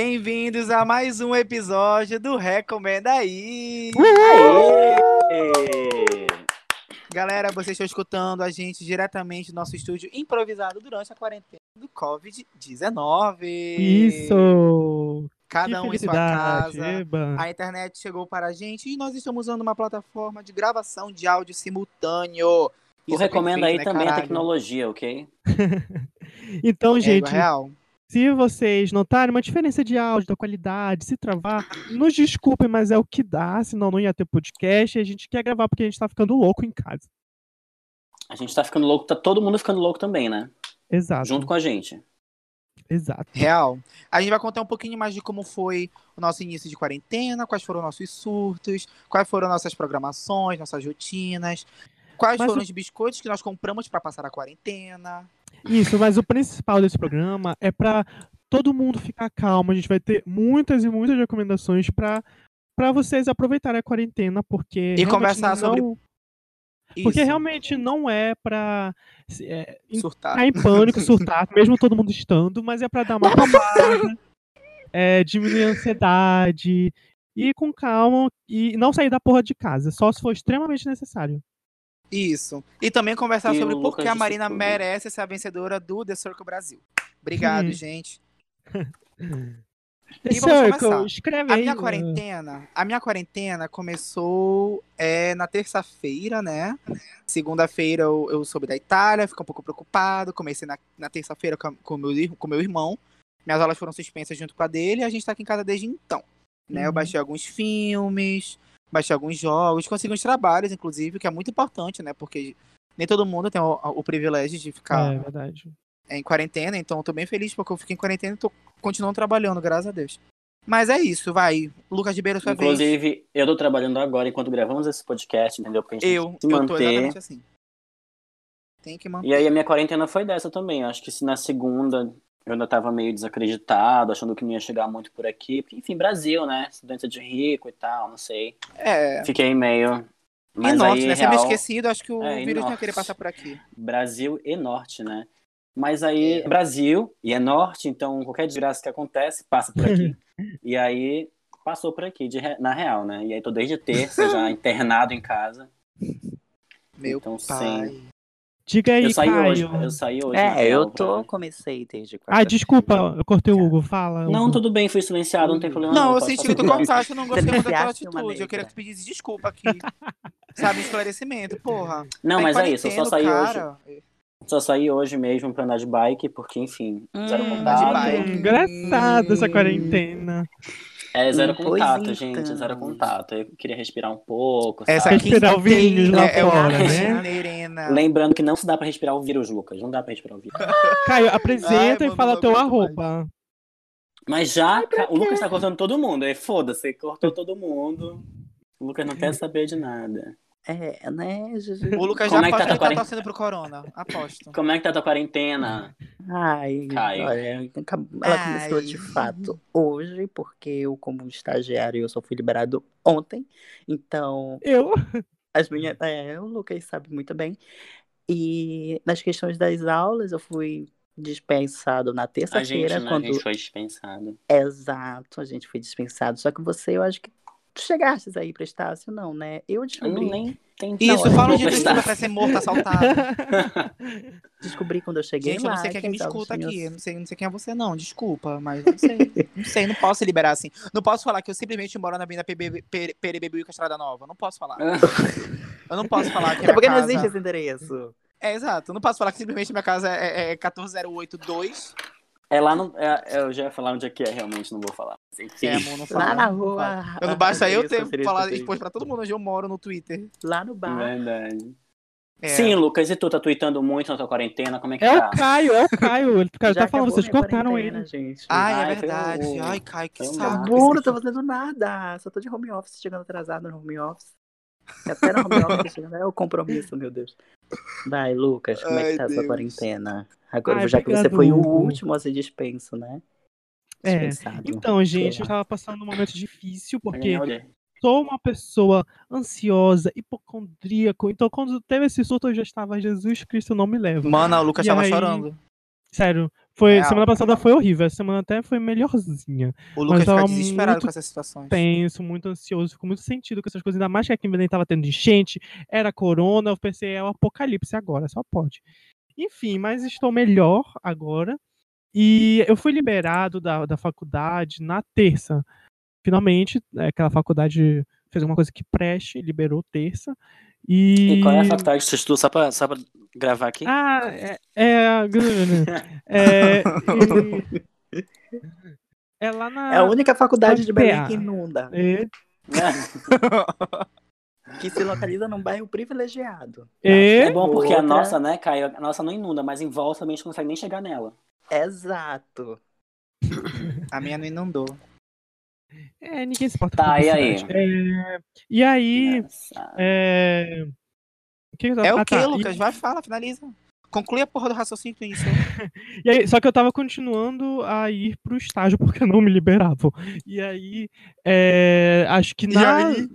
Bem-vindos a mais um episódio do Recomenda Aí! Galera, vocês estão escutando a gente diretamente do nosso estúdio improvisado durante a quarentena do Covid-19. Isso! Cada que um em sua casa. eba. A internet chegou para a gente e nós estamos usando uma plataforma de gravação de áudio simultâneo. O Isso é recomenda aí perfeito, né, também a caralho? tecnologia, ok? Então, É, gente, real. Se vocês notarem uma diferença de áudio, da qualidade, se travar, nos desculpem, mas é o que dá, senão não ia ter podcast e a gente quer gravar porque a gente tá ficando louco em casa. A gente tá ficando louco, tá todo mundo ficando louco também, né? Exato. Junto com a gente. Exato. Real. A gente vai contar um pouquinho mais de como foi o nosso início de quarentena, quais foram nossos surtos, quais foram nossas programações, nossas rotinas, quais Mas foram o- os biscoitos que nós compramos para passar a quarentena. Isso, mas o principal desse programa é pra todo mundo ficar calmo. A gente vai ter muitas e muitas recomendações pra para vocês aproveitarem a quarentena, porque realmente conversar sobre não- porque Isso, realmente não é pra é, surtar. ficar em pânico, surtar, mesmo todo mundo estando, mas é pra dar uma acalmada, é, diminuir a ansiedade, ir com calma e não sair da porra de casa, só se for extremamente necessário. Isso. E também conversar E sobre o por que a Marina tudo. merece ser a vencedora do The Circle Brasil. Obrigado, Hum. gente. The E vamos Circle, começar. escreve A minha uh, quarentena, a minha quarentena começou é, na terça-feira, né? Segunda-feira eu, eu soube da Itália, fiquei um pouco preocupado. Comecei na, na terça-feira com, com meu, com meu irmão. Minhas aulas foram suspensas junto com a dele e a gente tá aqui em casa desde então. Né? Eu Uhum. baixei alguns filmes, baixei alguns jogos, consegui uns trabalhos, inclusive, que é muito importante, né? Porque nem todo mundo tem o, o privilégio de ficar É verdade. em quarentena, então eu tô bem feliz porque eu fiquei em quarentena e tô continuando trabalhando, graças a Deus. Mas é isso, vai. Lucas de Beira, sua vez. Inclusive, eu tô trabalhando agora enquanto gravamos esse podcast, entendeu? Porque a gente Eu, tem que se eu tô manter. exatamente assim. Tem que manter. E aí a minha quarentena foi dessa também. Acho que se na segunda eu ainda tava meio desacreditado, achando que não ia chegar muito por aqui. Porque, enfim, Brasil, né? Estudante de rico e tal, não sei. É. Fiquei meio. E Mas norte, aí, né? Você me real, esquecido, acho que o É, e vírus não ia querer passar por aqui. Brasil e norte, né? Mas aí, É. Brasil e é norte, então qualquer desgraça que acontece, passa por aqui. e aí, passou por aqui, de na real, né? E aí tô desde terça já internado em casa. Meu Então, pai. sim. Diga aí, Eu saí Caio. hoje, eu saí hoje. É, eu tô, comecei desde Ah, desculpa, eu cortei o Hugo, fala. Não, Hugo. tudo bem, fui silenciado, não tem problema. Não, eu posso senti que tu falar. contaste, eu não gostei muito da tua atitude. Eu queria que tu pedisse desculpa aqui. Sabe, esclarecimento, porra. Não, Tá mas é isso, eu só saí hoje. cara. Só saí hoje mesmo pra andar de bike, porque, enfim, zero Hum, contato. de bike. Hum, engraçado essa quarentena. É, zero pois contato, então. gente, zero contato. Eu queria respirar um pouco, Essa sabe? aqui Respirar o vírus lá é, é fora, uma né? Nerena. Lembrando que não se dá pra respirar o vírus, Lucas. Não dá pra respirar o vírus. Caio, apresenta Ai, e fala teu arroba. Mas já, ca- o Lucas tá cortando todo mundo. Aí, foda-se, cortou todo mundo. O Lucas não quer saber de nada. É, né, Juju? O Lucas Como já é que tá aposta que tua tá torcendo pro Corona. Aposto. Como é que tá a tua quarentena? Ai, Caio. olha, ela começou Ai. de fato hoje, porque eu, como estagiário, eu só fui liberado ontem. Então, Eu? as minhas. É, o Lucas sabe muito bem. E nas questões das aulas, eu fui dispensado na A gente, terça-feira, né? A quando. gente foi dispensado. Exato, a gente foi dispensado. Só que você, eu acho que tu chegastes aí pra Estácio, não, né? Eu Eu descobri, nem tem Isso, fala eu prestar. estudo pra ser morto, assaltado. descobri quando eu cheguei Gente, eu lá. não sei quem é que me escuta aqui. Eu não sei, não sei quem é você, não. Desculpa, mas não sei. não sei, não posso liberar assim. Não posso falar que eu simplesmente moro na Avenida PB Pere- Perebebuíca Estrada Nova. Não posso falar. Eu não posso falar que É porque não existe esse endereço. É, exato. Eu não posso falar que simplesmente minha casa é, é 14082. É lá no. é- eu já ia falar onde é que é, realmente, não vou falar. Enfim. É, amor, não fala. Lá na não rua. fala. Eu não basta eu ter falado, isso, expôs pra todo mundo onde eu moro no Twitter. Lá no bar. Verdade. É. Sim, Lucas, e tu tá tweetando muito na tua quarentena? Como é que É tá? o Caio, é o Caio. Ele cara, tá falando, vocês cortaram ele. Gente. Ai, Ai, é verdade. Ai, Caio, que saco. Acabou, não tô fazendo nada. Só tô de home office, chegando atrasado no home office. Até no home office chegando. É o compromisso, meu Deus. Vai, Lucas, como é Ai, que tá a sua Deus. quarentena? Agora, Ai, já que você foi o último a ser dispenso, né? É. Dispensado. Então, gente, eu lá. tava passando um momento difícil, porque sou uma pessoa ansiosa, hipocondríaco. Então, quando teve esse surto, eu já estava, Jesus Cristo, não me leva. Mano, o Lucas E tava aí- chorando. Sério. Foi, Real. semana passada foi horrível. Essa semana até foi melhorzinha. O Lucas tava fica desesperado muito com essas situações. Tenso, muito ansioso, ficou muito sentido com essas coisas. Ainda mais que aqui em Belém tava tendo enchente, era corona. Eu pensei, é o apocalipse agora, só pode. Enfim, mas estou melhor agora. E eu fui liberado da, da faculdade na terça. Finalmente, é, aquela faculdade fez alguma coisa que preste, liberou terça. E, E qual é a faculdade que você estuda só pra, só pra gravar aqui? Ah, é. É, é, e- é lá na. É a única faculdade de Belém que inunda. É, Que se localiza num bairro privilegiado. É É bom porque a Outra- nossa, né, Caio? A nossa não inunda, mas em volta também a gente não consegue nem chegar nela. Exato. A minha não inundou. é, ninguém se importa Tá, com e aí? publicidade. É, e aí. É, que eu tava- É o ah, que, tá, e- Lucas? Vai, fala, finaliza. Conclui a porra do raciocínio que tu iniciou. E aí, só que eu tava continuando a ir pro estágio porque não me liberavam. E aí, é, acho que E na. aí?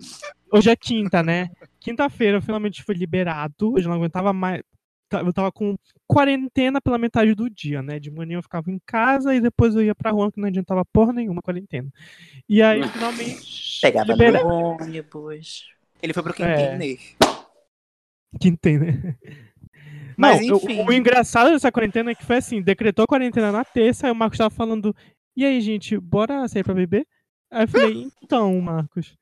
Hoje é quinta, né? Quinta-feira eu finalmente fui liberado. Eu não aguentava mais. Eu tava com quarentena pela metade do dia, né? De manhã eu ficava em casa e depois eu ia pra rua, que não adiantava porra nenhuma quarentena. E aí, finalmente. Pegava libera... no ônibus. Ele foi pro É. Quintiner. Quintena. né? Mas, Não, eu- enfim. o engraçado dessa quarentena é que foi assim, decretou quarentena na terça, aí o Marcos tava falando, e aí, gente, bora sair pra beber? Aí eu falei, então, Marcos,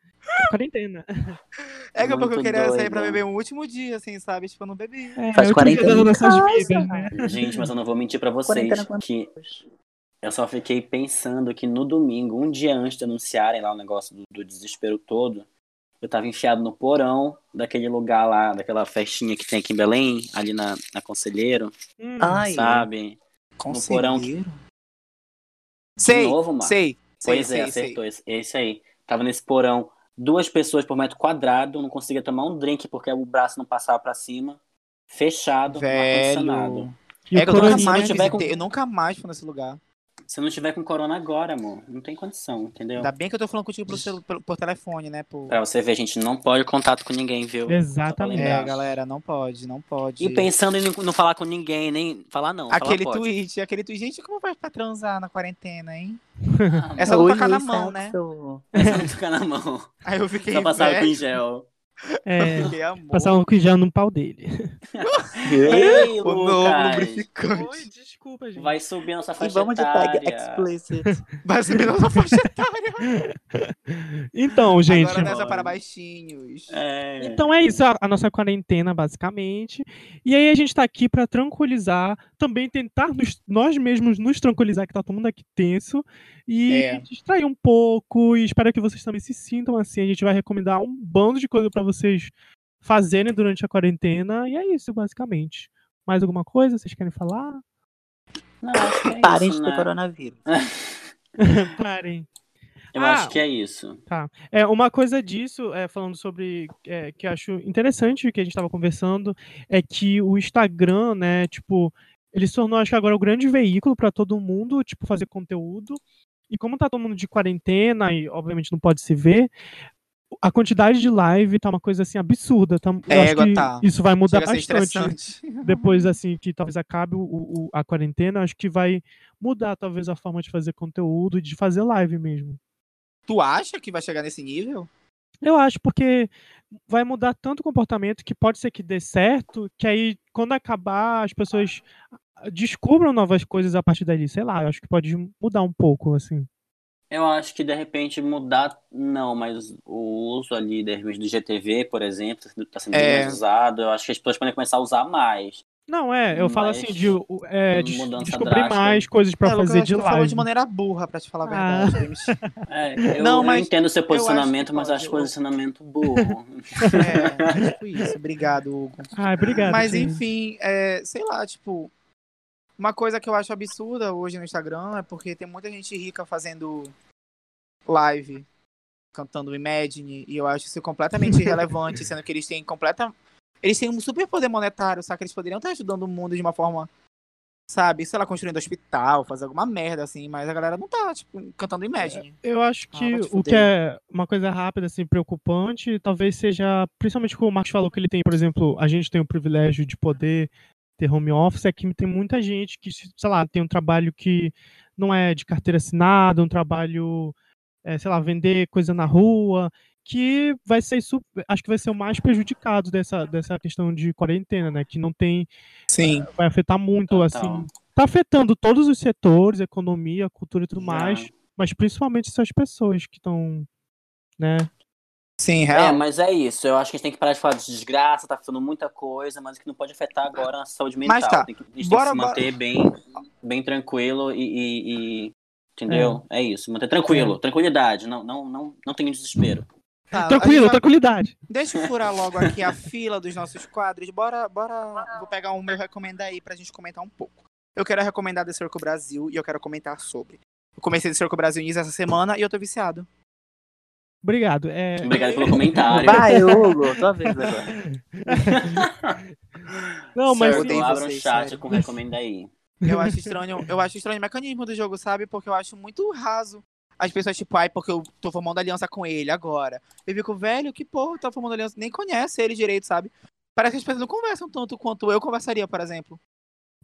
quarentena. É que eu queria sair pra beber um último dia, assim, sabe? Tipo, eu não bebi. É, Faz quarentena né? Gente, mas eu não vou mentir pra vocês que eu só fiquei pensando que no domingo, um dia antes de anunciarem lá o negócio do, do desespero todo, eu tava enfiado no porão daquele lugar lá, daquela festinha que tem aqui em Belém, ali na, na Conselheiro, Hum, Ai, sabe? porão. Conselheiro? Sei, novo, Marcos? sei. sei, Pois sei, é, sei. acertou. Esse, esse aí. Tava nesse porão, duas pessoas por metro quadrado, não conseguia tomar um drink porque o braço não passava pra cima. Fechado, no ar-condicionado. Velho. e o É que eu nunca mais visitei, com- eu nunca mais fui nesse lugar. Se não tiver com corona agora, amor, não tem condição, entendeu? Ainda bem que eu tô falando contigo celu- por, por telefone, né? Por... Pra você ver, a gente não pode contato com ninguém, viu? Exatamente. É, galera, não pode, não pode. E pensando em não não falar com ninguém, nem falar não. Aquele falar pode. tweet, aquele tweet. Gente, como vai pra transar na quarentena, hein? Ah, É só não tocar na mão, né? Sexo. é só não ficar na mão. Aí eu fiquei. Só passar velho, com em gel. É, amor. passar um já no pau dele. Ei, O novo lubrificante. desculpa, gente. Vai subir nossa faixa vamos de tag etária. explicit. Vai subir nossa faixa etária. Então, gente. Agora nessa para baixinhos. É. Então é isso, a, a nossa quarentena, basicamente. E aí a gente tá aqui pra tranquilizar, também tentar nos- nós mesmos nos tranquilizar, que tá todo mundo aqui tenso, e É. distrair um pouco, e espero que vocês também se sintam assim. A gente vai recomendar um bando de coisa pra vocês fazerem durante a quarentena, e é isso, basicamente. Mais alguma coisa vocês querem falar? Não, acho que é Parem isso, de ter né? coronavírus. Parem. Eu Ah, acho que é isso. É, uma coisa disso, é, falando sobre, é, que eu acho interessante, que a gente estava conversando, é que o Instagram, né, tipo, ele se tornou, acho que agora, o grande veículo para todo mundo, tipo, fazer conteúdo. E como tá todo mundo de quarentena e, obviamente, não pode se ver, a quantidade de live tá uma coisa, assim, absurda. Tá, eu É, acho que tá. isso vai mudar bastante estressante. depois, assim, que talvez acabe o, o- a quarentena, acho que vai mudar, talvez, a forma de fazer conteúdo e de fazer live mesmo. Tu acha que vai chegar nesse nível? Eu acho, porque vai mudar tanto o comportamento que pode ser que dê certo, que aí, quando acabar, as pessoas ah, descubram novas coisas a partir dali. Sei lá, eu acho que pode mudar um pouco, assim. Eu acho que de repente mudar, não, mas o uso ali de repente, do GTV, por exemplo, está sendo É. mais usado. Eu acho que as pessoas podem começar a usar mais. Não, é, eu falo Mas assim, de é, descobrir drástica. mais coisas pra É, fazer de tu falou live. de maneira burra, pra te falar a Ah. verdade. James. É, eu, Não, eu mas entendo o seu eu acho posicionamento, mas acho eu- posicionamento burro. é, é tipo isso. Obrigado, Hugo. Ah, obrigado. Mas gente. enfim, é, sei lá, tipo, uma coisa que eu acho absurda hoje no Instagram é porque tem muita gente rica fazendo live, cantando Imagine, e eu acho isso completamente irrelevante, sendo que eles têm completa. Eles têm um super poder monetário, sabe? Que eles poderiam estar ajudando o mundo de uma forma, sabe, sei lá, construindo hospital, fazer alguma merda assim, mas a galera não tá, tipo, cantando Imagine. Eu acho Ah, que te o que é uma coisa rápida, assim, preocupante, talvez seja, principalmente como o Marcos falou que ele tem, por exemplo, a gente tem o privilégio de poder ter home office é que tem muita gente que, sei lá, tem um trabalho que não é de carteira assinada, um trabalho, é, sei lá, vender coisa na rua, que vai ser super, acho que vai ser o mais prejudicado dessa, dessa questão de quarentena, né? Que não tem. Sim. Vai afetar muito, Total. assim. Tá afetando todos os setores, economia, cultura e tudo mais, mas principalmente essas pessoas que estão, né? Sim, É, real. mas é isso. Eu acho que a gente tem que parar de falar de desgraça, tá falando muita coisa, mas o que não pode afetar agora é a saúde mental. Mas tá. Tem que, a gente Bora, tem que se manter bem, bem tranquilo e. e- e- entendeu? É. isso. Manter tranquilo, tranquilidade. Não, não, não, não tem desespero. Tá, Tranquilo, vai- tranquilidade. Deixa eu furar logo aqui a fila dos nossos quadros. Bora, bora. Vou pegar o meu recomendar aí pra gente comentar um pouco. Eu quero recomendar The Circle Brasil e eu quero comentar sobre. Eu comecei The Circle Brasil essa semana e eu tô viciado. Obrigado. É, Obrigado pelo comentário. Vai, Hugo, tua vez agora. não, mas odeio abra um chat com recomenda aí. Eu acho estranho, eu acho estranho o mecanismo do jogo, sabe? Porque eu acho muito raso. As pessoas, tipo, ai, porque eu tô formando aliança com ele agora. Eu fico, velho, que porra, tá formando aliança? Nem conhece ele direito, sabe? Parece que as pessoas não conversam tanto quanto eu conversaria, por exemplo.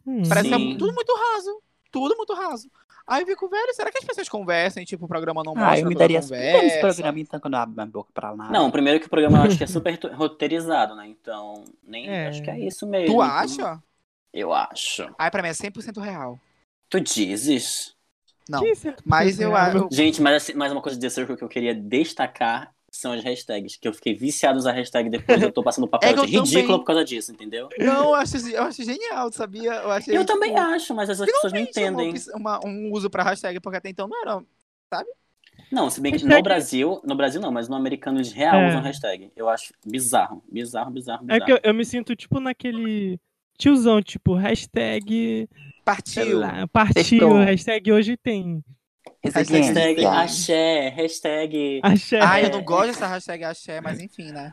Hum, Parece que é Sim. tudo muito raso. Tudo muito raso. Aí eu fico, velho, será que as pessoas conversam e, tipo, o programa não mostra Ah, eu me daria esse programa então quando eu abro minha boca pra lá. Não, primeiro que o programa eu acho que é super roteirizado, né? Então, nem É. acho que é isso mesmo. Tu acha? Eu acho. Ai, pra mim é 100% real. Tu dizes? Não. Mas eu acho. Gente, mas assim, mais uma coisa de Circle que eu queria destacar são as hashtags. Que eu fiquei viciado a usar hashtag depois. Eu tô passando papel É ridículo também. por causa disso, entendeu? Não, eu acho, eu acho genial, sabia? Eu, achei, Eu também tipo, acho, mas as pessoas não entendem. uma- um uso pra hashtag, porque até então não era. Não, se bem que Hashtag- no Brasil, no Brasil não, mas no americano de real É. usam hashtag. Eu acho bizarro, bizarro, bizarro, É bizarro. que eu, eu me sinto, tipo, naquele tiozão, tipo, hashtag, Partiu. lá, partiu, Sextou. hashtag hoje tem. Resiliência. Hashtag axé, hashtag. Axé. Ah, eu É. não gosto dessa hashtag axé, mas enfim, né?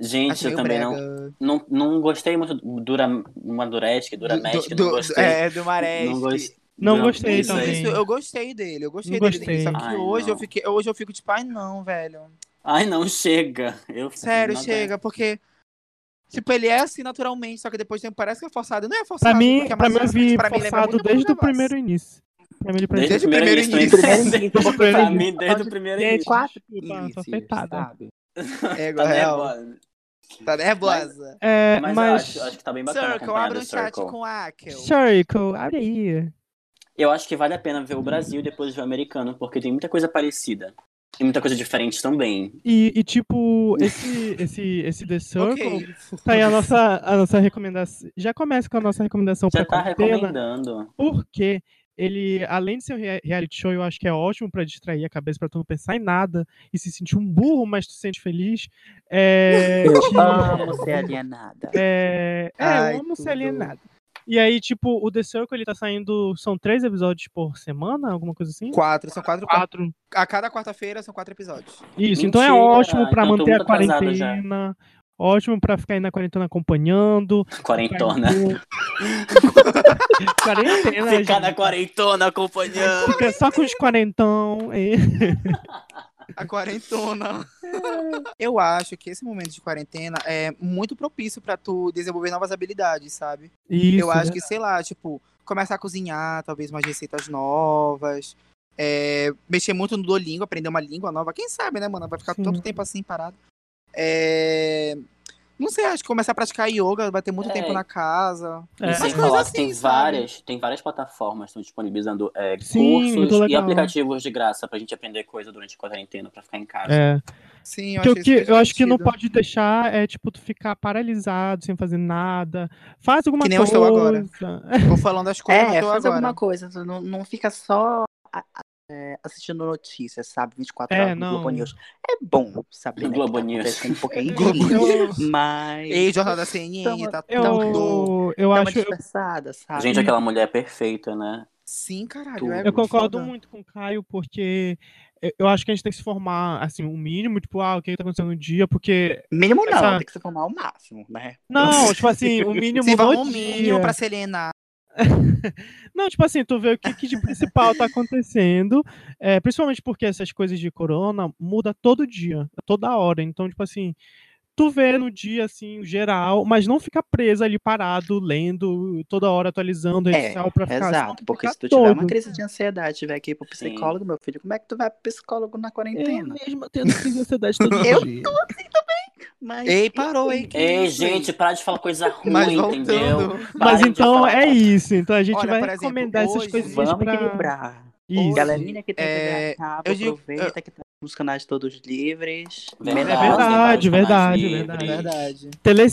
Gente, Acho eu também não, brega. não, não gostei muito do Dura, Maduresk, Duramesc, do, não do- gostei. É, do Maresc. não gostei. Não Não, gostei Isso, também. isso, eu gostei dele, eu gostei Não dele. gostei. Só que Ai, hoje, eu não. fiquei, hoje eu fico tipo, ai não, velho. Ai, não, chega. Eu, Sério, não chega, porque. Tipo, ele é assim naturalmente, só que depois tem, parece que é forçado. Não é Pra forçado. mim, porque a pra mim eu vi pra mim forçado muito desde o primeiro início. Desde, Desde o o primeiro início. início. Pra início. mim, desde o primeiro início. Quatro Tô inícios, afetada. É, Tá real. nervosa. Tá nervosa. É, Mas, mas. eu acho, acho que tá bem bacana Circle, abre The um chat com a Akel. Circle, abre aí. Eu acho que vale a pena ver o Brasil e depois ver o americano, porque tem muita coisa parecida. E muita coisa diferente também. E, e, tipo, esse, esse, esse The Circle, Ok. tá aí a nossa, a nossa recomendação. Já começa com a nossa recomendação Já pra tá quarentena, recomendando. porque ele, além de ser um rea- reality show, eu acho que é ótimo pra distrair a cabeça, pra tu não pensar em nada e se sentir um burro, mas tu se sente feliz. É, Eu que- amo ser alienada. É, é Ai, eu amo ser tudo. alienado. E aí, tipo, o The Circle, ele tá saindo. São três episódios por semana? Alguma coisa assim? Quatro, são quatro. Quatro. A cada quarta-feira são quatro episódios. Isso, então é Mentira, ótimo pra então manter a quarentena. Ótimo pra ficar aí na quarentena acompanhando. Quarentona. quarentena. Ficar na gente. quarentona acompanhando. Fica só com os quarentão. A quarentona. Eu acho que esse momento de quarentena é muito propício pra tu desenvolver novas habilidades, sabe? Isso, eu acho né? que, sei lá, tipo, começar a cozinhar, talvez umas receitas novas. é, mexer muito no Duolingo, aprender uma língua nova. Quem sabe, né, mano? Vai ficar Sim. tanto tempo assim parado. É, Não sei, acho que começar a praticar yoga, vai ter muito É. tempo na casa. É. Sem falar tem assim, sabe? várias, tem várias plataformas que estão disponibilizando é, Sim, cursos e aplicativos de graça pra gente aprender coisa durante a quarentena, pra ficar em casa. É. Sim, eu Que, que eu acho que não pode deixar é, tipo, tu ficar paralisado, sem fazer nada. Faz alguma Que nem eu coisa. estou agora. Tô falando das coisas É, eu tô faz agora. alguma coisa. Não, não fica só é, assistindo notícias, sabe? 24 É, horas no não. Globo News. É bom saber né, Globo tá News. um pouquinho. Globo News. Mas Ei, Jornal da CNN, Então, tá Eu, tudo. eu acho. dispersada, sabe? Gente, aquela mulher perfeita, né? Sim, caralho. É Eu concordo foda. muito com o Caio, porque eu- acho que a gente tem que se formar, assim, um mínimo, tipo, ah, o que tá acontecendo no dia, porque. Mínimo não, Essa- tem que se formar o máximo, né? Não, tipo assim, o mínimo Se no um dia. mínimo pra Selena. Não, tipo assim, tu vê o que, que de principal tá acontecendo, é, principalmente porque essas coisas de corona muda todo dia, toda hora. Então, tipo assim, tu vê no dia, assim, geral, mas não fica presa ali parado, lendo, toda hora atualizando, É, pra ficar, Exato, porque fica se tu tiver uma crise de ansiedade, tiver que ir pro Sim. psicólogo, meu filho, como é que tu vai pro psicólogo na Eu quarentena? mesma tendo crise de ansiedade todo Eu dia. Mas, Ei, parou, hein? Ei, gente, para de falar coisa ruim, Mas entendeu? Mas Para de então é isso. Então a gente Olha, vai exemplo, recomendar essas coisinhas Vamos pra... equilibrar. Isso. Galerinha que tem É, cabo, eu digo- aproveita que tá nos canais todos livres. Verdade, É verdade, canais verdade, livres. verdade. Verdade.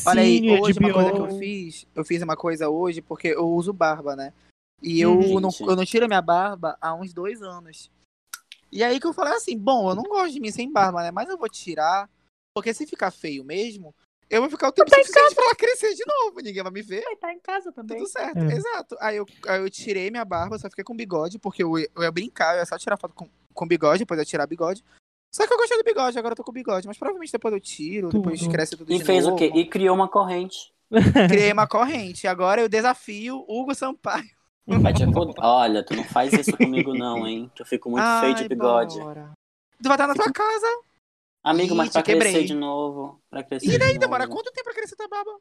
Olha aí, Telecine, hoje uma coisa que eu fiz, eu fiz uma coisa hoje porque eu uso barba, né? E eu, Hum, não, eu não tiro minha barba há uns dois anos. E aí que eu falei assim, bom, eu não gosto de mim sem barba, né? Mas eu vou tirar, porque se ficar feio mesmo, eu vou ficar o tempo suficiente pra ela crescer de novo, ninguém vai me ver. Vai estar em casa também. Tudo certo, É. exato. Aí eu, aí eu tirei minha barba, só fiquei com bigode, porque eu, ia- eu ia brincar, eu ia só tirar foto com, com bigode, depois eu ia tirar bigode. Só que eu gostei do bigode, agora eu tô com bigode. Mas provavelmente depois eu tiro, depois Tudo. cresce tudo E de fez novo. o quê? E criou uma corrente. Criei uma corrente. Agora eu desafio Hugo Sampaio. Vai te foder. Olha, tu não faz isso comigo não, hein? Que eu fico muito feio de Ai, bigode. bora. Tu vai estar na tua casa. Amigo, mas Ih, pra te quebrei. crescer de novo. Pra crescer E daí de demora novo. quanto tempo pra crescer tua barba?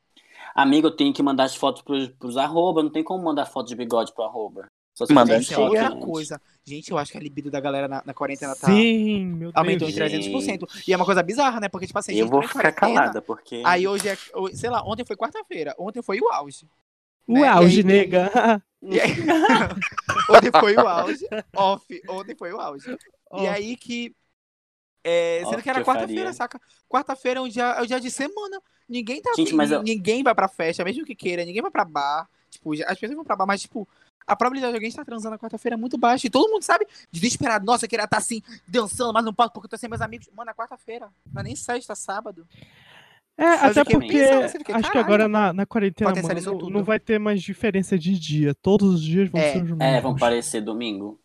Amigo, eu tenho que mandar as fotos pros, pros arroba. Não tem como mandar foto de bigode pro arroba. Só se Manda Gente, é Chega outra antes. coisa. Gente, eu acho que a libido da galera na, na quarentena tá. Sim, meu Deus. Aumentou em Gente. 300%. E é uma coisa bizarra, né? Porque, tipo assim, a Eu gente vou tá ficar calada, porque. Aí hoje é. Sei lá, ontem foi quarta-feira. Ontem foi o auge. O né? E auge, aí- nega. E aí- ontem foi o auge. Off. Ontem foi o auge. E Ó, aí que. É, sendo que era quarta-feira, saca? Quarta-feira é um dia, é um dia de semana. Ninguém tá. Gente, mas eu- Ninguém vai pra festa, mesmo que queira. Ninguém vai pra bar. Tipo, as pessoas vão pra bar, mas, tipo, a probabilidade de alguém estar transando na quarta-feira é muito baixa. E todo mundo sabe, desesperado. Nossa, eu queria estar assim, dançando, mas não posso porque eu tô sem meus amigos. Mano, é quarta-feira. Não é nem sexta, sábado. É, Mas até porque você fica, acho que agora na, na quarentena, mano, não, vai ter mais diferença de dia. Todos os dias vão É, ser os mesmos. É, vão parecer domingo.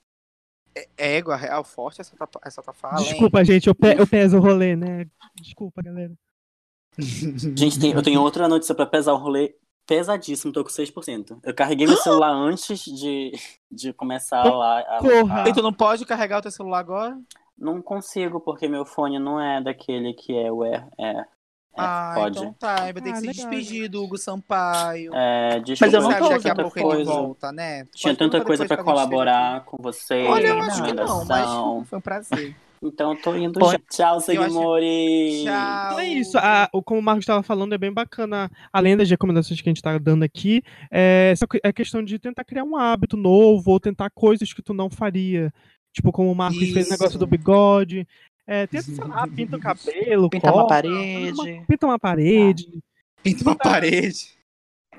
Égua, real, forte essa, tua- essa tua fala? Desculpa, gente, eu, pe eu peso o rolê, né? Desculpa, galera. Gente, tem- eu tenho outra notícia pra pesar o rolê pesadíssimo, tô com 6%. Eu carreguei meu celular antes de, de começar lá. A, Corra. E tu não pode carregar o teu celular agora? Não consigo, porque meu fone não é daquele que é o Air. É, é, ah, pode. então tá. Vai ter que Ah, se legal. despedir do Hugo Sampaio. É, desculpa, Mas eu não tô daqui a tanta pouco ele coisa. volta, né? Tinha Pode tanta coisa depois pra quando a gente esteja colaborar com vocês. aqui. Olha, eu acho que não, mas foi um prazer. Então eu tô indo Pode. já. Tchau, Eu acho-! Tchau. Então é isso. A- o- como o Marcos estava falando, é bem bacana, além das recomendações que a gente está dando aqui, é que- é questão de tentar criar um hábito novo ou tentar coisas que tu não faria. Tipo, como o Marcos fez o Isso. negócio do bigode. É, tenta, sei lá, pinta o cabelo, Pintar uma corta, parede. pinta uma parede, Pinta uma parede.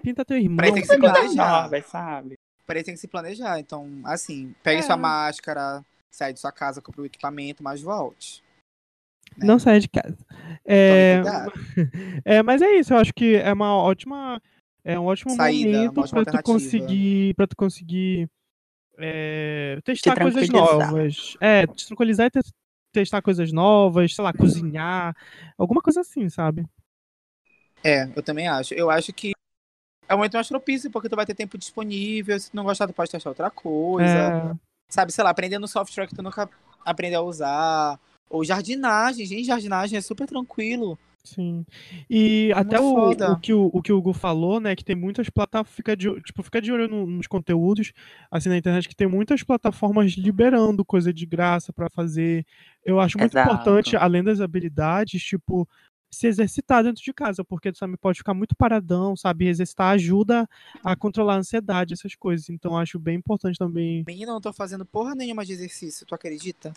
pinta teu irmão. Tem que se planejar. Novas, sabe? Peraí, tem que se planejar. Então, assim, pegue É. sua máscara, sai de sua casa, compre o equipamento, mas volte. né? Não saia de casa. É, é, mas é isso, eu acho que é uma ótima. É um ótimo Saída, uma momento para tu conseguir. para tu conseguir é, testar coisas novas. É, te tranquilizar e te- testar coisas novas, sei lá, cozinhar. Alguma coisa assim, sabe? É, eu também acho. Eu acho que é o momento mais propício, porque tu vai ter tempo disponível. Se tu não gostar, tu pode testar outra coisa. É, Sabe, sei lá, aprendendo software que tu nunca aprendeu a usar. Ou jardinagem, gente, jardinagem é super tranquilo. Sim. E até o, o, que o, o que o Hugo falou, né, que tem muitas plataformas, fica de, tipo, fica de olho no- nos conteúdos, assim, na internet, que tem muitas plataformas liberando coisa de graça pra fazer. Eu acho muito Exato. importante, além das habilidades, tipo, se exercitar dentro de casa, porque tu sabe, pode ficar muito paradão, sabe? Exercitar ajuda a controlar a ansiedade, essas coisas. Então, acho bem importante também. Menina, não tô fazendo porra nenhuma de exercício, tu acredita?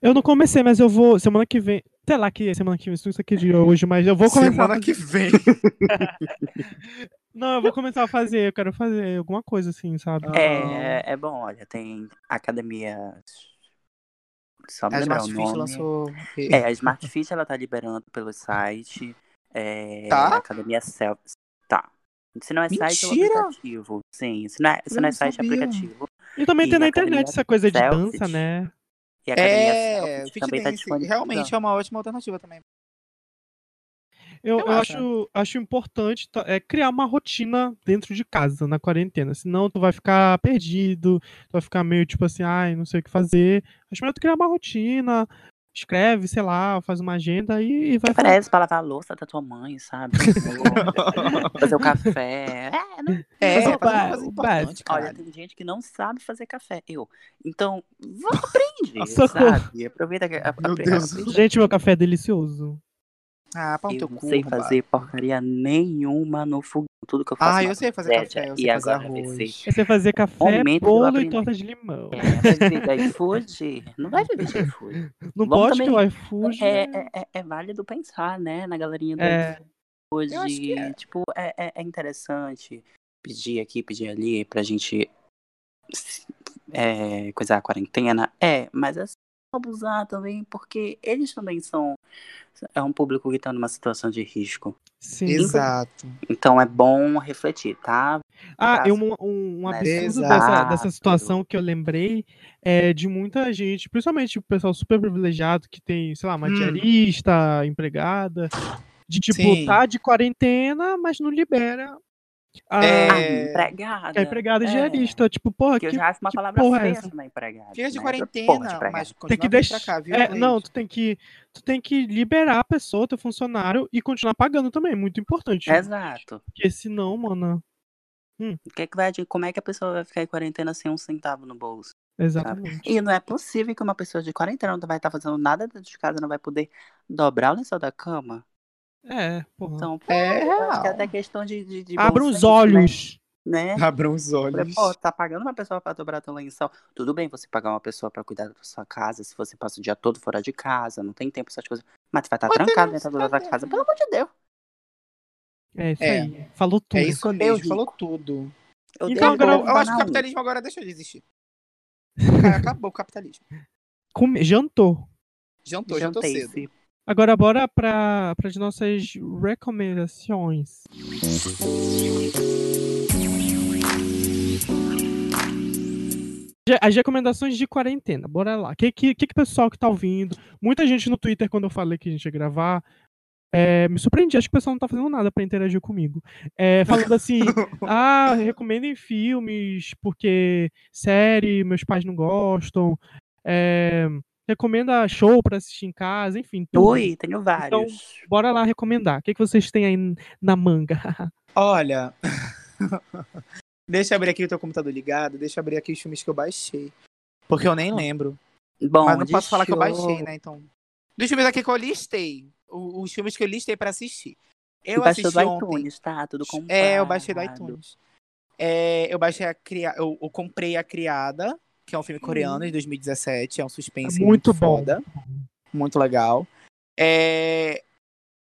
Eu não comecei, mas eu vou, semana que vem, sei lá que é semana que vem, isso aqui de hoje, mas eu vou começar. Semana que vem. Não, eu vou começar a fazer, eu quero fazer alguma coisa assim, sabe? Ah. É, é bom, olha, tem academia. Só me A lembrar o Smart Fit nome. lançou. É, a Smart Fit ela tá liberando pelo site. É, Tá? Academia Self. Tá. Se não é site, é Mentira! aplicativo. Sim, se não é, se não é não site, é aplicativo. E também E tem na na internet academia essa coisa de Selfie. dança, né? E a Academia É, Selfie fit também tá dance disponível. realmente é uma ótima alternativa também. Eu, Eu acho. acho, importante é, criar uma rotina dentro de casa, na quarentena. Senão tu vai ficar perdido, tu vai ficar meio tipo assim, ai, não sei o que fazer. Acho melhor tu criar uma rotina, escreve, sei lá, faz uma agenda e, e vai. Parece pra lavar a louça da tua mãe, sabe? fazer o café. É, não- É, coisa o importante, básico. Olha, tem gente que não sabe fazer café. Eu. Então, aprende, sabe? Aproveita que Meu Deus. Gente, meu café é delicioso. Ah, pau Eu teu não cu, sei fazer porcaria nenhuma no fogão. Tudo que eu faço Ah, na eu sei fazer café, eu sei E fazer agora vai arroz. ser. É você fazer café, que eu bolo e torta de limão. É, da iFood? Não vai viver de iFood. Não Vamos pode que também- o iFood. É, é, é, é válido pensar, né, na galerinha do É. iFood. Eu acho que é. Tipo, é, é, é interessante pedir aqui, pedir ali pra gente é, coisar a quarentena. É, mas é só abusar também, porque eles também são. É um público que tá numa situação de risco. Sim. Exato. Então é bom refletir, tá? Ah, e Praça. um, um, um Né? absurdo dessa, dessa situação que eu lembrei é de muita gente, principalmente o pessoal super privilegiado que tem, sei lá, uma Hum. diarista, empregada, de tipo, Sim. tá de quarentena, mas não libera a, É, Ah, empregada. a empregada é. diarista. Tipo, porra, Que eu que, já acho uma palavra porra é feia essa? chamar empregada. Fica de né? Porra de quarentena, empregada. mas tem que deixar. cá, viu, É, não, tu tem que tu tem que liberar a pessoa, teu funcionário, e continuar pagando também, muito importante. Exato. Porque senão, mano. O que é que vai, de- como é que a pessoa vai ficar em quarentena sem um centavo no bolso? Exatamente. E não é possível que uma pessoa de quarentena não vai estar fazendo nada dentro de casa, não vai poder dobrar o lençol da cama. É, porra. Então, pô, É acho que é real. até questão de. de, de Abra os senso, olhos. Né? né? Abram os olhos. Pô, tá pagando uma pessoa pra dobrar teu lençol. Tudo bem você pagar uma pessoa pra cuidar da sua casa, se você passa o dia todo fora de casa, não tem tempo essas coisas. Mas tu vai estar tem- trancado dentro da tua casa, pelo amor de Deus. É isso É. aí. Falou tudo. É isso mesmo, falou tudo. Eu Então, agora- Eu acho que o capitalismo agora deixou de existir. Cara, acabou o capitalismo. Come- Jantou. Jantou, jantou cedo. Agora bora para as nossas recomendações. As recomendações de quarentena, bora lá. O que, que, que que o pessoal que tá ouvindo? Muita gente no Twitter, quando eu falei que a gente ia gravar, é, me surpreendi. Acho que o pessoal não tá fazendo nada pra interagir comigo. É, falando assim, ah, recomendem filmes, porque série, meus pais não gostam. É, recomenda show pra assistir em casa, enfim. tudo. Ui, tenho vários. Bora lá recomendar. O que, que vocês têm aí na manga? Olha. deixa eu abrir aqui o teu computador ligado. Deixa eu abrir aqui os filmes que eu baixei. Porque eu nem lembro. Bom, Mas não posso falar que eu show- baixei, né? Então. Dos filmes aqui que eu listei. Os filmes que eu listei pra assistir. Eu Baixou assisti do ontem. iTunes, tá? Tudo comprado. É, eu baixei do iTunes. É, eu baixei a cria... eu, eu comprei a Criada, que é um filme coreano de 2017, é um suspense Hum. Muito muito, bom. foda, muito legal. É,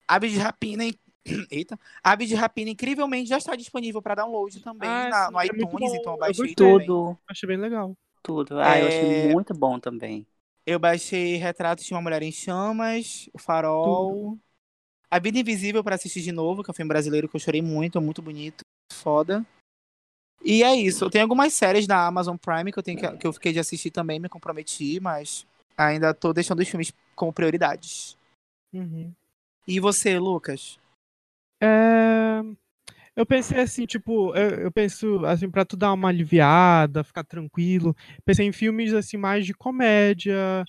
Aves de Rapina, in- eita, Aves de Rapina incrivelmente já está disponível para download também Ah, na- no é iTunes, então eu eu baixei também. Tudo, Achei bem legal. tudo. Ah, eu achei É, muito bom também. Eu baixei Retratos de uma Mulher em Chamas, O Farol, A Vida Invisível para assistir de novo, que é um filme brasileiro que eu chorei muito, é muito bonito, foda. E é isso. Eu tenho algumas séries da Amazon Prime que eu, tenho que, que eu fiquei de assistir também, me comprometi, mas ainda tô deixando os filmes como prioridades. Uhum. E você, Lucas? É, Eu pensei assim, tipo, eu, eu penso assim, pra tu dar uma aliviada, ficar tranquilo. Pensei em filmes assim, mais de comédia,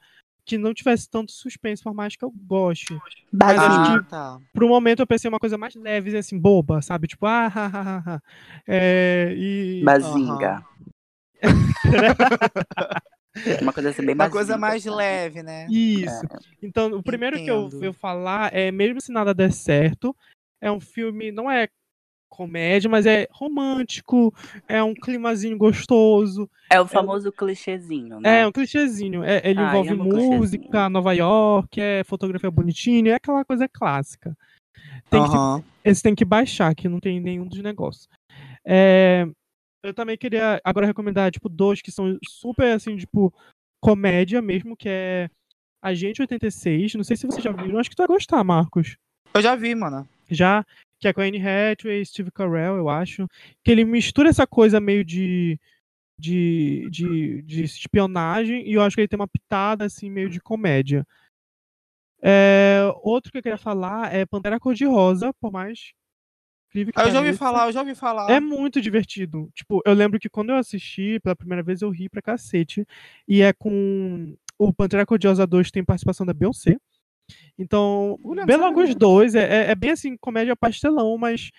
que não tivesse tanto suspense, por mais que eu goste. Mas acho Basinho. que- tá. Pro momento eu pensei uma coisa mais leve, assim, boba, sabe? Tipo, ah, ha, ha, ha, ha. É, e. Bazinga. Uma coisa assim bem Uma coisa mais sabe? leve, né? Isso. Então, o primeiro que eu Entendo. vou falar é Mesmo Se Nada Der Certo. É um filme, não é comédia, mas é romântico, é um climazinho gostoso. É o famoso clichêzinho, né? É um clichêzinho. É- ele Ah, envolve música, Nova York, é fotografia bonitinha, é aquela coisa clássica. Tem que, Aham. esse tem que baixar, que não tem nenhum dos negócios. É, eu também queria agora recomendar, tipo, dois que são super, assim, tipo, comédia mesmo, que é Agente 86. Não sei se você já viu, acho que tu vai gostar, Marcos. Eu já vi, mano. Já, que é com a Anne Hathaway e Steve Carell, eu acho. Que ele mistura essa coisa meio de, de, de, de espionagem e eu acho que ele tem uma pitada, assim, meio de comédia. É, outro que eu queria falar é Pantera Cor-de-Rosa, por mais incrível que Eu já ouvi pareça. falar, eu já ouvi falar. É muito divertido. Tipo, eu lembro que quando eu assisti pela primeira vez eu ri pra cacete. E é com o Pantera Cor-de-Rosa 2 tem participação da Beyoncé. Então, Olha, vê não logo sabia. os dois. É, é- é bem assim, comédia pastelão, mas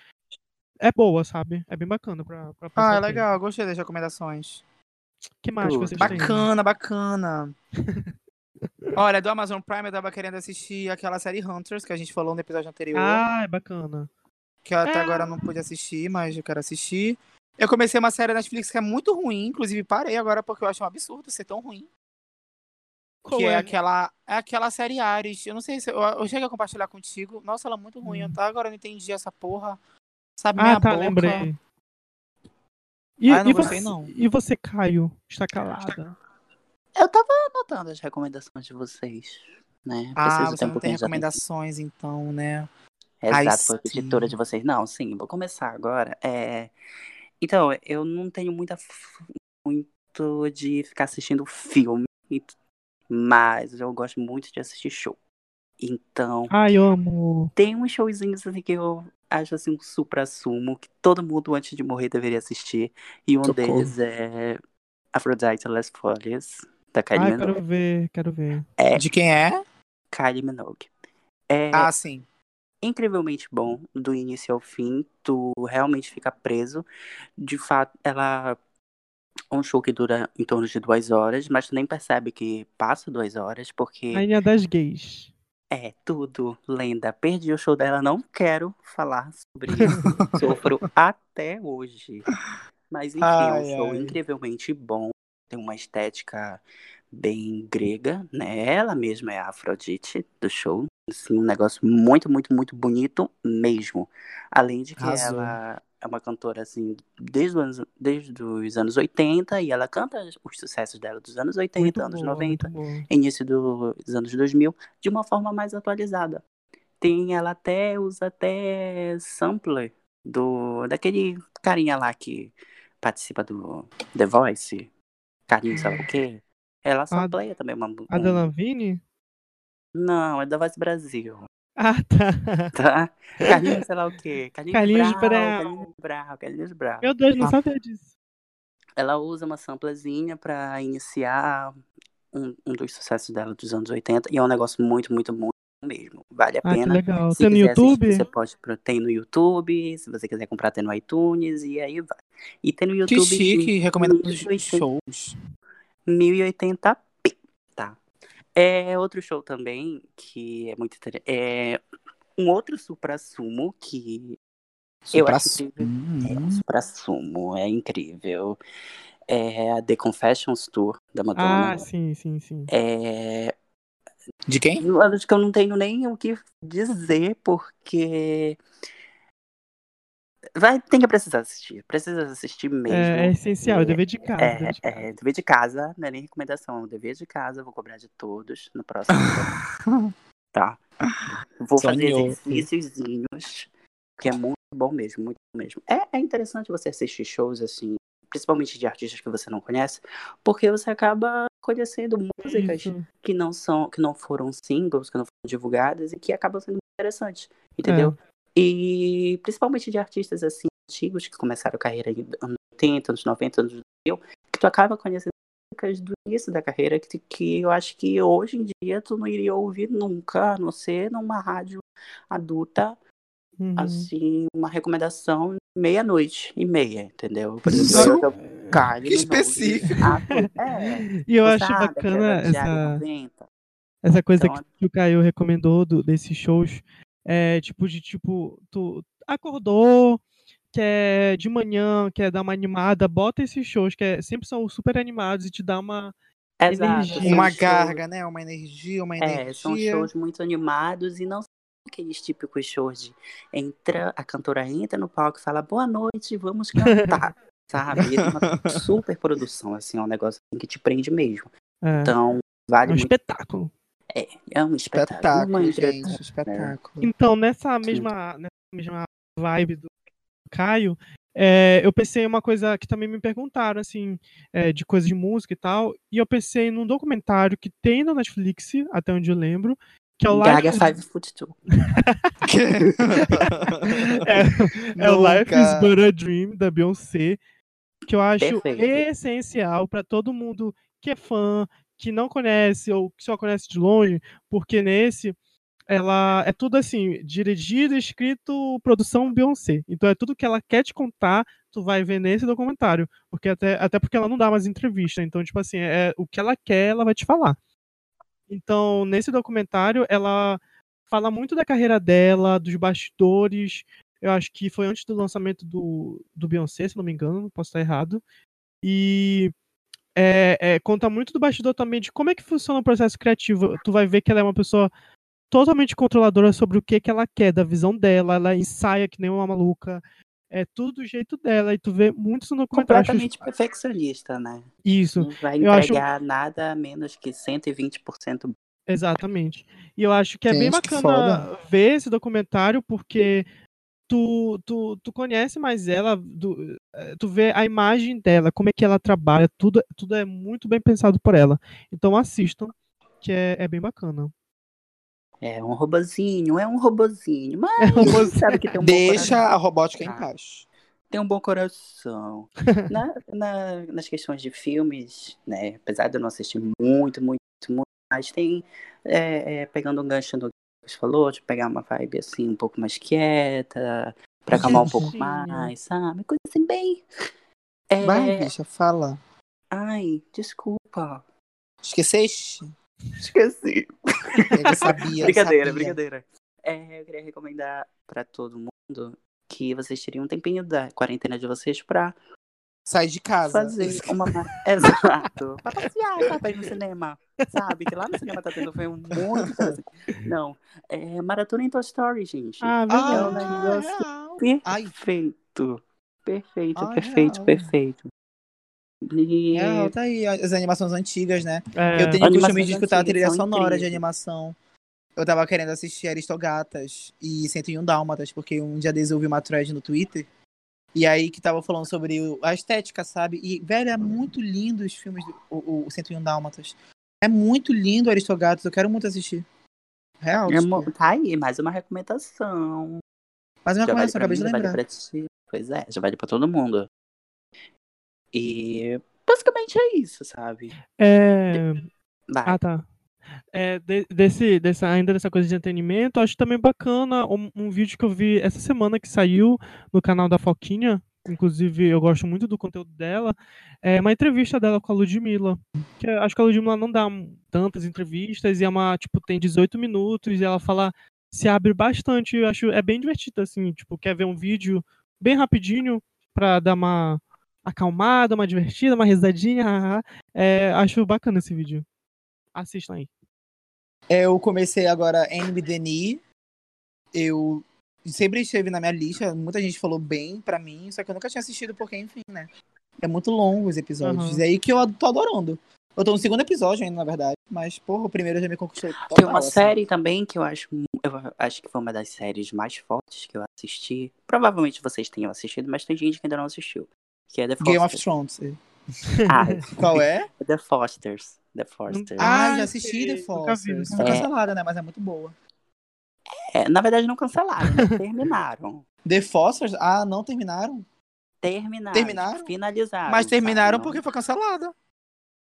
é boa, sabe? É bem bacana pra, pra Ah, é legal, gostei das recomendações. que mais que Tudo. vocês têm? Bacana, bacana. Olha, do Amazon Prime eu tava querendo assistir aquela série Hunters que a gente falou no episódio anterior. Ah, é bacana. que eu até é. agora não pude assistir, mas eu quero assistir. Eu comecei uma série na Netflix que é muito ruim, inclusive parei agora porque eu acho um absurdo ser tão ruim. Qual que é, é? aquela é aquela série Ares. Eu não sei se eu, eu cheguei a compartilhar contigo. Nossa, ela é muito ruim. Hum. Até agora eu não entendi essa porra. Sabe Ah, minha tá, boca. lembrei. E, Ah, eu não e gostei, você, não. e você, Caio? Está calada. Eu tava anotando as recomendações de vocês, né? Ah, Preciso você um não tem de recomendações, então, né? Ai, Exato, foi a editora de vocês. Não, sim, vou começar agora. É... Então, eu não tenho muita f- muito de ficar assistindo filme, mas eu gosto muito de assistir show. Então, Ai, eu amo. tem uns showzinhos assim que eu acho assim um supra-sumo que todo mundo antes de morrer deveria assistir. E um Socorro. deles é Aphrodite Last Folies, da Kylie Ai, Minogue. quero ver, quero ver. É De quem é? Kylie Minogue. É Ah, sim. incrivelmente bom, do início ao fim. Tu realmente fica preso. De fato, ela um show que dura em torno de duas horas, mas tu nem percebe que passa duas horas, porque Rainha das gays. é tudo lenda. Perdi o show dela, não quero falar sobre isso. Sofro até hoje. Mas enfim, é um Ai, show ai. incrivelmente bom. Tem uma estética bem grega, né? Ela mesma é a Afrodite do show. Assim, um negócio muito, muito, muito bonito mesmo. Além de que Arrasou. ela é uma cantora assim desde, os anos, desde os anos 80 e ela canta os sucessos dela dos anos 80, Muito anos boa, 90 muito boa. início do- dos anos 2000, de uma forma mais atualizada. Tem, ela até usa até sampler do daquele carinha lá que participa do The Voice, carinho sei lá o quê. Ela sampleia também uma A um- Delavine? Não, é da Voice Brasil, Ah, tá. tá? Carinho sei lá o quê. Carlinhos, Carlinhos Brau, Brau. Carlinhos Brau, Carlinhos Brau. Meu Deus, não Ah. sabia disso. ela usa uma samplezinha pra iniciar um, um dos sucessos dela dos anos 80 e é um negócio muito, muito, muito mesmo. Vale a Ah, que pena. legal. Se Tem no quiser assistir, YouTube? você pode tem no YouTube, se você quiser comprar tem no iTunes e aí vai. E tem no Que YouTube chique, recomendando os 1080. Shows. 1080p? É outro show também que é muito interessante. É um outro supra-sumo que eu acho Supra- incrível. É, supra-sumo, é incrível. É a The Confessions Tour da Madonna. Ah, sim, sim, sim. É, De quem? eu acho que eu não tenho nem o que dizer, porque. Vai, tem que precisar assistir. Precisa assistir mesmo. É, é essencial, é dever de casa. É, dever de casa. é, dever de casa, não é nem recomendação, é um dever de casa, vou cobrar de todos no próximo. tá? Vou fazer Sonhou. exercíciozinhos, que é muito bom mesmo, muito bom mesmo. É, é interessante você assistir shows assim, principalmente de artistas que você não conhece, porque você acaba conhecendo músicas Isso. que não são, que não foram singles, que não foram divulgadas e que acabam sendo muito interessantes, entendeu? É. E principalmente de artistas assim antigos que começaram a carreira em anos 80, anos 90, anos 2000, que tu acaba conhecendo músicas do início da carreira que, que eu acho que hoje em dia tu não iria ouvir nunca, a não ser numa rádio adulta, Uhum. assim, uma recomendação meia-noite e meia, entendeu? Por exemplo, eu, Kylie Que Minogue. específico. Ah, é, E eu acho sabe, bacana essa, 90. essa coisa Então, que, que o Caio recomendou do- desses shows. É tipo de tipo, tu acordou, quer de manhã, quer dar uma animada, bota esses shows que é- sempre são super animados e te dá uma. Exato, energia. Uma shows- carga, né? Uma energia, uma É, são energia. shows muito animados e não são aqueles típicos shows de entra, a cantora entra no palco e fala boa noite, vamos cantar, sabe? E é uma super produção, assim, é um negócio assim que te prende mesmo. É, Então, é vale um muito. espetáculo. É um espetáculo. Espetáculo, gente. entretenimento. Espetáculo. Então, nessa mesma, nessa mesma vibe do Caio, é, eu pensei em uma coisa que também me perguntaram, assim, é, de coisa de música e tal, e eu pensei num documentário que tem na Netflix, até onde eu lembro, que é o Gaga Life, Five Foot Two. é, é o Life is. But a Dream, da Beyoncé, que eu acho Perfeito. essencial para todo mundo que é fã, que não conhece ou que só conhece de longe, porque nesse ela é tudo assim, dirigido, escrito, produção Beyoncé. Então é tudo que ela quer te contar, tu vai ver nesse documentário, porque até, até porque ela não dá mais entrevista, então tipo assim, é o que ela quer, ela vai te falar. Então, nesse documentário, ela fala muito da carreira dela, dos bastidores. Eu acho que foi antes do lançamento do, do Beyoncé, se não me engano, posso estar errado. E é, é, conta muito do bastidor também de como é que funciona o processo criativo. Tu vai ver que ela é uma pessoa totalmente controladora sobre o que, que ela quer, da visão dela. Ela ensaia que nem uma maluca. É tudo do jeito dela. E tu vê muito no documentário. Completamente perfeccionista, né? Isso. Não vai Eu acho- entregar nada menos que 120% Exatamente. E eu acho que é bem Gente, que bacana ver esse documentário, porque tu, tu, tu conhece mais ela, do- eh, tu vê a imagem dela, como é que ela trabalha, tudo, tudo é muito bem pensado por ela. Então assistam, que é, é bem bacana. É um robozinho, é um robozinho. Mas É um robozinho. sabe que tem um bom Deixa coração. a robótica em Ah. paz. Tem um bom coração. Na- na- nas questões de filmes, né? Apesar de eu não assistir muito, muito, muito, mas tem é, é, pegando um gancho no falou, de pegar uma vibe assim, um pouco mais quieta, pra acalmar um pouco mais, sabe? Coisa assim bem. É, Vai, bicha, fala. Ai, desculpa. Esqueceste? Esqueci. Ele sabia. brincadeira, sabia. brincadeira. É, eu queria recomendar pra todo mundo que vocês teriam um tempinho da quarentena de vocês pra Sai de casa. fazer uma. ma- Exato. pra passear? Pra ir no cinema. Sabe? Que lá no cinema tá tendo filme muito interessante. Não. É Maratona em Toy Story, gente. Ah, Ah, É um negócio perfeito. Perfeito, Ah, perfeito, real. perfeito. E... Real, tá aí. As animações antigas, né? É, Eu tenho o costume de escutar a trilha sonora de incríveis. animação. Eu tava querendo assistir Aristogatas e 101 Dálmatas, porque um dia desde eu vi uma thread no Twitter. E aí que tava falando sobre o- a estética, sabe? E, velho, é muito lindo os filmes do o, o 101 Dálmatas. É muito lindo Aristogatas, eu quero muito assistir. Real. É tipo. Tá aí, mais uma recomendação. Mas uma Já vale acabei mim, de já vale lembrar. pra ti. Pois é, já vale pra todo mundo. E basicamente é isso, sabe? é, Vai. Ah, tá. É, de- desse, dessa, ainda dessa coisa de entretenimento, acho também bacana um, um vídeo que eu vi essa semana que saiu no canal da Foquinha. Inclusive, eu gosto muito do conteúdo dela. É uma entrevista dela com a Ludmilla. Que acho que a Ludmilla não dá tantas entrevistas e é uma, tipo, tem 18 minutos e ela fala, se abre bastante. Eu acho, é bem divertido, assim, tipo, quer ver um vídeo bem rapidinho pra dar uma acalmada, uma divertida, uma risadinha. É, acho bacana esse vídeo. Assistam aí. É, Eu comecei agora Denis. Eu sempre esteve na minha lista. Muita gente falou bem pra mim, só que eu nunca tinha assistido porque, enfim, né? É muito longo os episódios. Aham. E aí que eu tô adorando. Eu tô no segundo episódio ainda, na verdade. Mas, porra, o primeiro já me conquistou. Tem uma assim. série também que eu acho, eu acho que foi uma das séries mais fortes que eu assisti. Provavelmente vocês tenham assistido, mas tem gente que ainda não assistiu. Que é The Game of Fosters. Thrones. Ah, Qual é? The Fosters. The Fosters. Ah, já assisti. The Nunca vi, Fosters. nunca Foi vi. cancelada, né? Mas é muito boa. É, na verdade, não cancelaram, né? terminaram. The Fosters? Ah, não terminaram? Terminaram. Terminaram? Finalizaram. mas terminaram sabe? porque foi cancelada.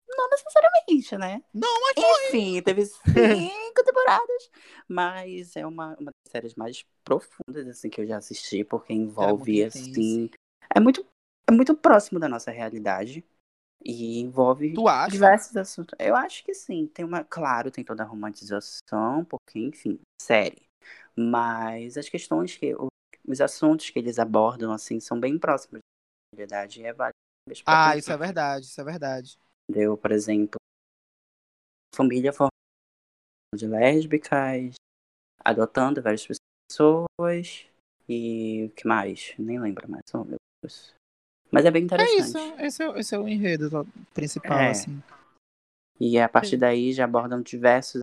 Não necessariamente, né? Não, mas Enfim, teve cinco temporadas. Mas é uma, uma das séries mais profundas, assim, que eu já assisti, porque envolve, muito assim. É muito, é muito próximo da nossa realidade. E envolve diversos assuntos. Eu acho que sim. Tem uma. Claro, tem toda a romantização, porque, enfim, série. Mas as questões que. Os assuntos que eles abordam, assim, são bem próximos da realidade. E é válido. Ah, pensar. isso é verdade, isso é verdade. Entendeu? Por exemplo, família formada de lésbicas, adotando várias pessoas e o que mais? Nem lembro mais. Oh, meu Deus. Mas é bem É interessante. isso, esse é, esse é o enredo to- principal, É. assim. E a partir daí já abordam diversos.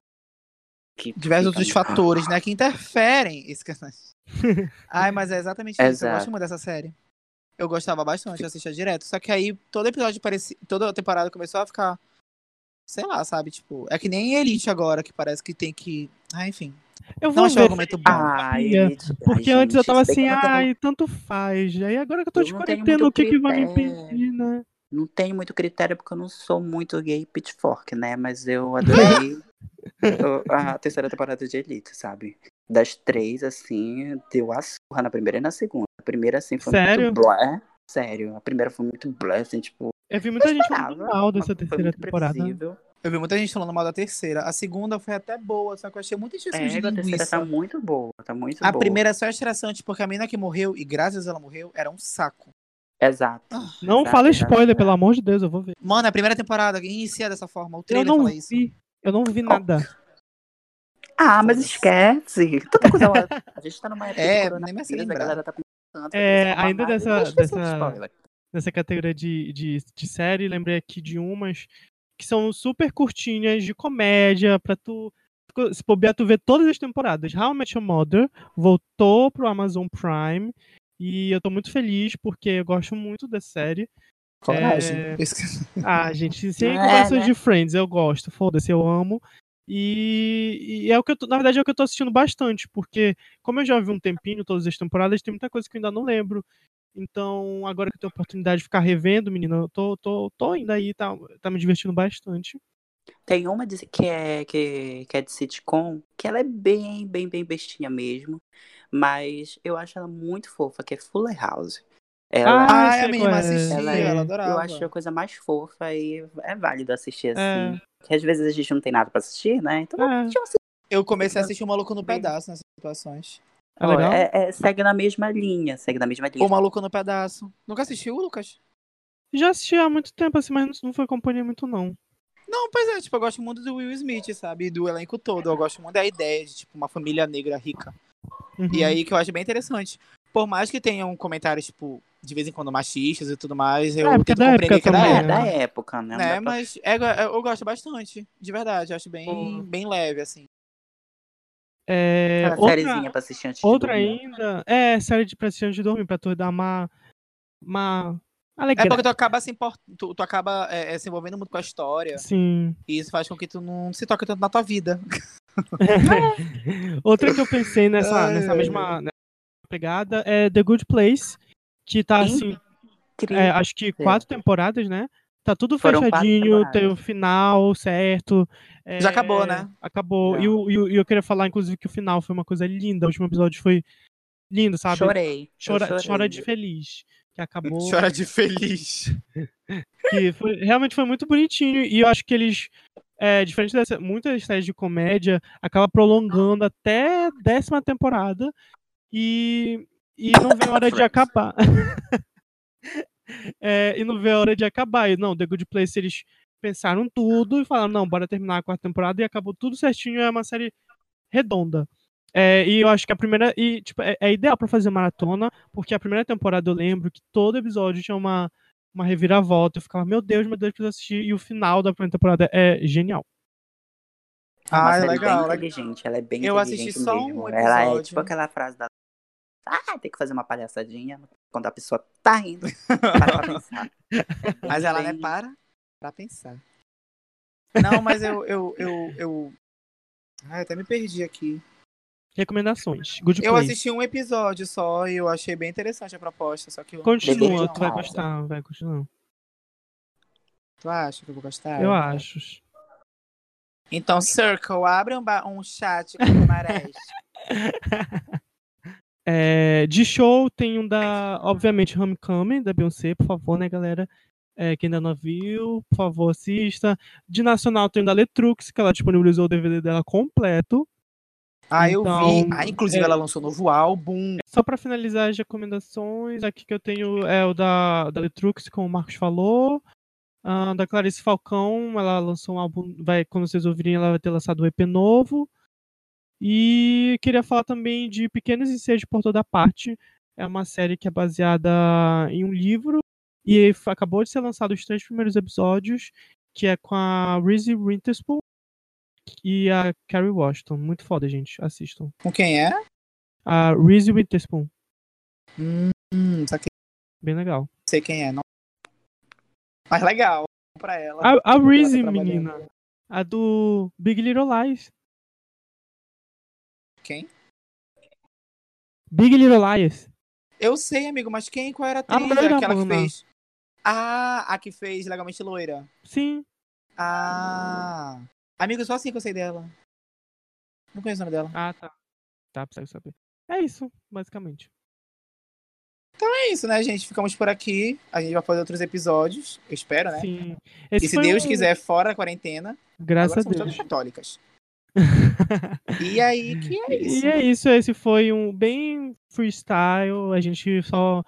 Que Diversos outros fatores, né, que interferem. Isso que... Ai, mas é exatamente isso. Eu Exato. gosto muito dessa série. Eu gostava bastante, eu assistia direto. Só que aí todo episódio parecia. Toda temporada começou a ficar. Sei lá, sabe? Tipo, é que nem Elite agora, que parece que tem que. Ah, enfim. Eu Não vou achei um ver. argumento bom. Elite. Porque Ai, antes eu gente, tava se bem assim, eu não tenho- ai, tanto faz. Aí agora que eu tô Eu de não quarentena, o que que vai me impedir, né? Não tenho muito critério porque eu não sou muito gay pitchfork, né? Mas eu adorei a terceira temporada de Elite, sabe? Das três, assim, deu a surra na primeira e na segunda. A primeira, assim, foi Sério? muito blé. Sério, a primeira foi muito blé, assim, tipo. Eu vi muita eu gente falando mal dessa terceira temporada. previsível. Eu vi muita gente falando mal da terceira. A segunda foi até boa, só que eu achei muita extensão É, de a terceira linguiça. tá muito boa, tá muito A boa. primeira é só estressante, porque a menina que morreu, e graças a ela morreu, era um saco. Exato. Não Exato, fala exato, spoiler, exato. pelo amor de Deus, eu vou ver. Mano, a primeira temporada inicia dessa forma. O Eu trailer não fala isso. vi. Eu não vi nada. Ah, mas esquece. Tanta coisa. A gente tá numa época É, de nem me a galera tá pensando. É, ainda dessa- dessa- Spoiler. Nessa categoria de, de, de série, lembrei aqui de umas que são super curtinhas, de comédia, pra tu. Se bobear, tu ver todas as temporadas. How I Met Your Mother voltou pro Amazon Prime. E eu tô muito feliz porque eu gosto muito da série. Coragem. É. Ah, gente, sem É, né? de Friends, eu gosto, foda-se, eu amo. E, e é o que eu tô, na verdade é o que eu tô assistindo bastante, porque como eu já vi um tempinho todas as temporadas, tem muita coisa que eu ainda não lembro. Então, agora que eu tenho a oportunidade de ficar revendo, menina, eu tô, tô, tô indo aí, tá, tá me divertindo bastante. Tem uma de- que é, que, que é de sitcom, que ela é bem, bem, bem bestinha mesmo. Mas eu acho ela muito fofa, que é Fuller House. Ela, Ah, Ai, sei a menina é. assistia, ela, ela, é- adorava. eu acho a coisa mais fofa e é válido assistir É. assim. Que às vezes a gente não tem nada pra assistir, né? Então É. Eu comecei a assistir o Maluco no Pedaço nessas situações. É legal. É- é- segue na mesma linha, segue na mesma linha. O Maluco no Pedaço. Nunca assistiu, Lucas? Já assisti há muito tempo, assim, mas não foi companhia muito, não. Não, pois é, tipo, eu gosto muito do Will Smith, sabe? E do elenco todo. Eu gosto muito da ideia de, tipo, uma família negra rica. Uhum. E aí que eu acho bem interessante. Por mais que tenham comentários, tipo, de vez em quando machistas e tudo mais, eu É, tento da compreender época que é da também, É, época. da época, né? Né? pra- Mas é, eu, eu gosto bastante, de verdade. Eu acho bem, Uhum. bem leve, assim. É, Aquela outra, sériezinha pra assistir antes outra de dormir. ainda, é série de pra assistir antes de dormir, pra tu dar uma, uma É alegria. porque tu acaba se, import... tu, tu acaba é, é, se envolvendo muito com a história. Sim. E isso faz com que tu não se toque tanto na tua vida. Outra que eu pensei nessa, Ai, nessa mesma nessa pegada é The Good Place, que tá assim, é, acho que quatro temporadas, né? Tá tudo Foram fechadinho, tem o final certo. é, Já acabou, né? Acabou. E, o- e o- e eu queria falar, inclusive, que o final foi uma coisa linda. O último episódio foi lindo, sabe? Chorei. eu Chora, chorei. chora de feliz. Que acabou. Chora de feliz. que foi- realmente foi muito bonitinho. E eu acho que eles, é, diferente dessa, muitas séries de comédia, acaba prolongando até a décima temporada e, e não vê a hora de acabar. É, e não vê a hora de acabar. E não, The Good Place eles pensaram tudo e falaram, não, bora terminar a quarta temporada e acabou tudo certinho. É uma série redonda. É, e eu acho que a primeira. E, tipo, é, é ideal pra fazer maratona, porque a primeira temporada eu lembro que todo episódio tinha uma, uma reviravolta. Eu ficava, meu Deus, meu Deus, preciso assistir. E o final da primeira temporada é genial. É Ah, é legal, bem legal. inteligente, ela é bem Eu inteligente assisti só um mesmo. Ela é episódio. tipo aquela frase da. Ah, tem que fazer uma palhaçadinha quando a pessoa tá rindo. Para pra pensar. Mas ela, né, para pra pensar. Não, mas eu. eu, eu, eu... Ai, até me perdi aqui. Recomendações. Good Eu Place. assisti um episódio só e eu achei bem interessante a proposta, só que eu Continua, tu vai gostar, vai continuar. Tu acha que eu vou gostar? Eu acho. Então, Circle, abre um, um chat com o Marés. É, de show tem um da, obviamente, Homecoming, da Beyoncé, por favor, né, galera? É, quem ainda não viu, por favor, assista. De nacional tem um da Letrux, que ela disponibilizou o DVD dela completo. Ah, eu vi. Então, Ah, inclusive é. ela lançou novo álbum. Só pra finalizar as recomendações, aqui que eu tenho é o da, da Letrux, como o Marcos falou. Ah, da Clarice Falcão, ela lançou um álbum, vai, quando vocês ouvirem, ela vai ter lançado um EP novo. E queria falar também de Pequenos Incêndios por Toda Parte. É uma série que é baseada em um livro e acabou de ser lançado os três primeiros episódios, que é com a Reese Witherspoon e a Carrie Washington. Muito foda, gente. Assistam. Com quem é? A Reese Witherspoon. Hum, só que Bem legal. sei quem é. Não. Mas legal. Pra ela. A, a tá Reese, menina. A do Big Little Lies. Quem? Big Little Lies. Eu sei, amigo, mas quem? Qual era a A atriz? loira, Aquela que fez. Ah, a que fez Legalmente Loira. Sim. Ah. Amigo, só assim que eu sei dela. Não conheço o nome dela. Ah, tá. Tá, precisa saber. É isso, basicamente. É isso, né, gente? Ficamos por aqui. A gente vai fazer outros episódios. Eu espero, né? Sim. E Esse se foi Deus um- quiser, fora a quarentena, Graças a somos Deus. todas católicas. E aí, que é isso. E é isso, esse foi um bem freestyle. A gente só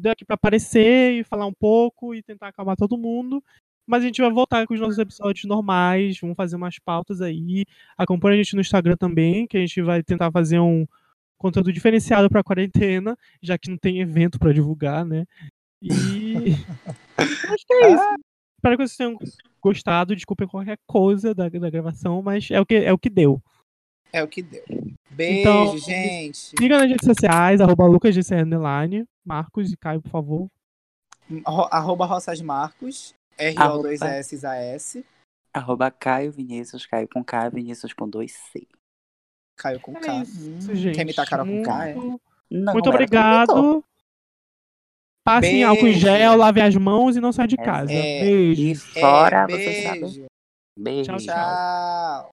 deu aqui pra aparecer e falar um pouco e tentar acalmar todo mundo. Mas a gente vai voltar com os nossos episódios normais, vamos fazer umas pautas aí. Acompanhe a gente no Instagram também, que a gente vai tentar fazer um conteúdo diferenciado pra quarentena, já que não tem evento pra divulgar, né? E acho que é isso. Espero que vocês tenham gostado. Desculpem qualquer coisa da, da gravação, mas é o que, é o que deu. É o que deu. Beijo, Então, gente. Siga nas redes sociais, arroba Underline. Marcos e Caio, por favor. Ro- Arroba Roças Marcos. R-O-2-S-A-S. Arroba Caio Vinícius, Caio com K, Vinícius com dois C. Caio com É K. isso, Hum, gente. Quer imitar Carol com K? é? Muito, Não, muito comentou. obrigado. Passem álcool em Beijo. gel, lavem as mãos e não saiam de É, casa. é. E Beijo. fora, É, vocês sabem. beijo. Beijo. Tchau, tchau. Tchau.